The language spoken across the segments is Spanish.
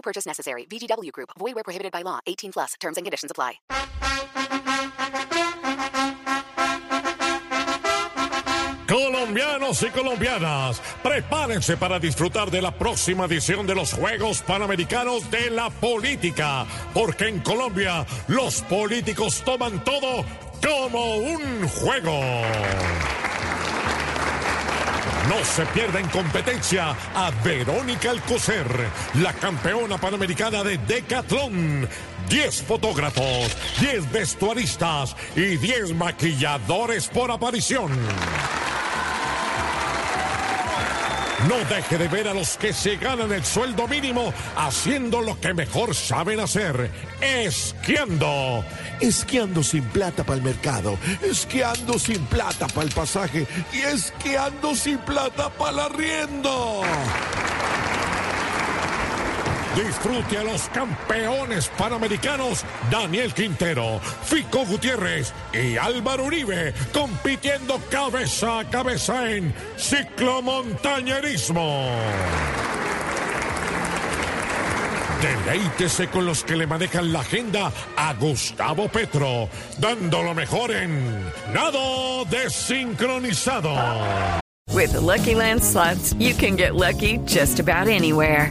No purchase necessary. VGW Group. Void where prohibited by law. 18 plus. Terms and conditions apply. Colombianos y colombianas, prepárense para disfrutar de la próxima edición de los Juegos Panamericanos de la Política, porque en Colombia los políticos toman todo como un juego. No se pierda en competencia a Verónica Alcocer, la campeona panamericana de Decathlon. 10 fotógrafos, 10 vestuaristas y 10 maquilladores por aparición. No deje de ver a los que se ganan el sueldo mínimo haciendo lo que mejor saben hacer, esquiando. Esquiando sin plata para el mercado, esquiando sin plata para el pasaje y esquiando sin plata para el arriendo. Disfrute a los campeones panamericanos Daniel Quintero, Fico Gutiérrez y Álvaro Uribe compitiendo cabeza a cabeza en ciclomontañerismo. Deleítese con los que le manejan la agenda a Gustavo Petro, dando lo mejor en nado desincronizado. With Lucky Land slots, you can get lucky just about anywhere.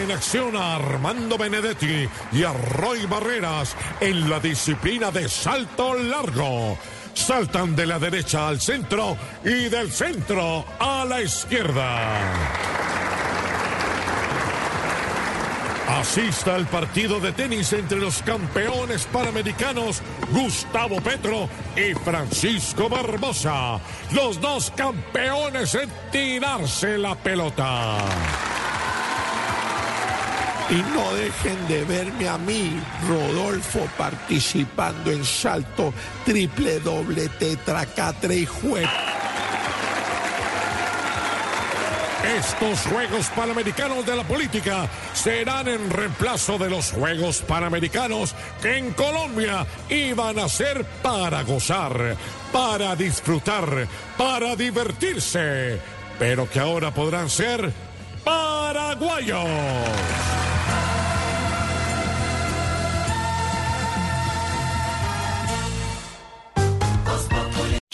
En acción a Armando Benedetti y a Roy Barreras en la disciplina de salto largo. Saltan de la derecha al centro y del centro a la izquierda. Asista al partido de tenis entre los campeones panamericanos Gustavo Petro y Francisco Barbosa, los dos campeones en tirarse la pelota. Y no dejen de verme a mí, Rodolfo, participando en salto triple doble tetra catre y juez. Estos Juegos Panamericanos de la Política serán en reemplazo de los Juegos Panamericanos que en Colombia iban a ser para gozar, para disfrutar, para divertirse, pero que ahora podrán ser paraguayos.